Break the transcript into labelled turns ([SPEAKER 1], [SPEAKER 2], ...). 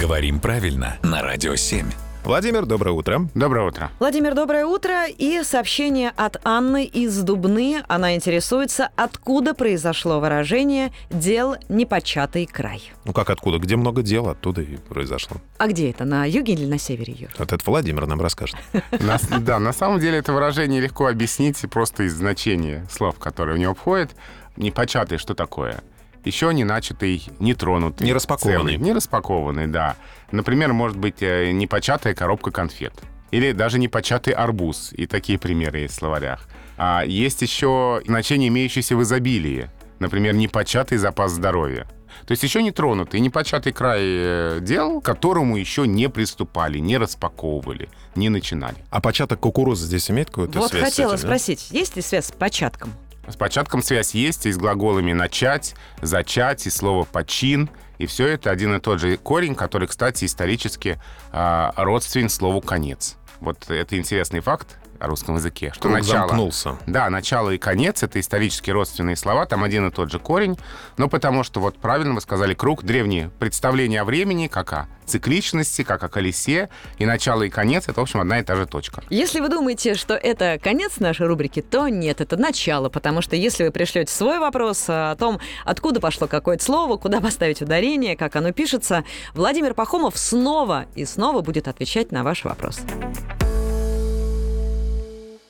[SPEAKER 1] Говорим правильно на Радио 7.
[SPEAKER 2] Владимир, доброе утро.
[SPEAKER 3] Доброе утро.
[SPEAKER 4] Владимир, доброе утро. И сообщение от Анны из Дубны. Она интересуется, откуда произошло выражение «дел непочатый край».
[SPEAKER 2] Ну как откуда? Где много дел, оттуда и произошло.
[SPEAKER 4] А где это, на юге или на севере, Юр?
[SPEAKER 2] Вот это Владимир нам расскажет.
[SPEAKER 3] Да, на самом деле это выражение легко объяснить просто из значения слов, которые в него входят. Непочатый что такое? Еще не начатый, не тронутый.
[SPEAKER 2] Не распакованный.
[SPEAKER 3] целый. Не распакованный, да. Например, может быть э, непочатая коробка конфет. Или даже непочатый арбуз. И такие примеры есть в словарях. А есть еще значение, имеющееся в изобилии. Например, непочатый запас здоровья. То есть еще не тронутый, непочатый край э, дел, к которому еще не приступали, не распаковывали, не начинали.
[SPEAKER 2] А початок кукурузы здесь имеет какую-то
[SPEAKER 4] вот
[SPEAKER 2] связь с
[SPEAKER 4] хотела
[SPEAKER 2] этим, да?
[SPEAKER 4] спросить, есть ли связь с початком?
[SPEAKER 3] С початком связь есть и с глаголами «начать», «зачать» и слово «почин». И все это один и тот же корень, который, кстати, исторически а, родственен слову «конец». Вот это интересный факт о русском языке, что
[SPEAKER 2] Круг
[SPEAKER 3] начало...
[SPEAKER 2] замкнулся.
[SPEAKER 3] Да, начало и конец — это исторически родственные слова, там один и тот же корень, но потому что, вот правильно вы сказали, круг, древние представления о времени, как о цикличности, как о колесе, и начало и конец — это, в общем, одна и та же точка.
[SPEAKER 4] Если вы думаете, что это конец нашей рубрики, то нет, это начало, потому что если вы пришлете свой вопрос о том, откуда пошло какое-то слово, куда поставить ударение, как оно пишется, Владимир Пахомов снова и снова будет отвечать на ваши вопросы.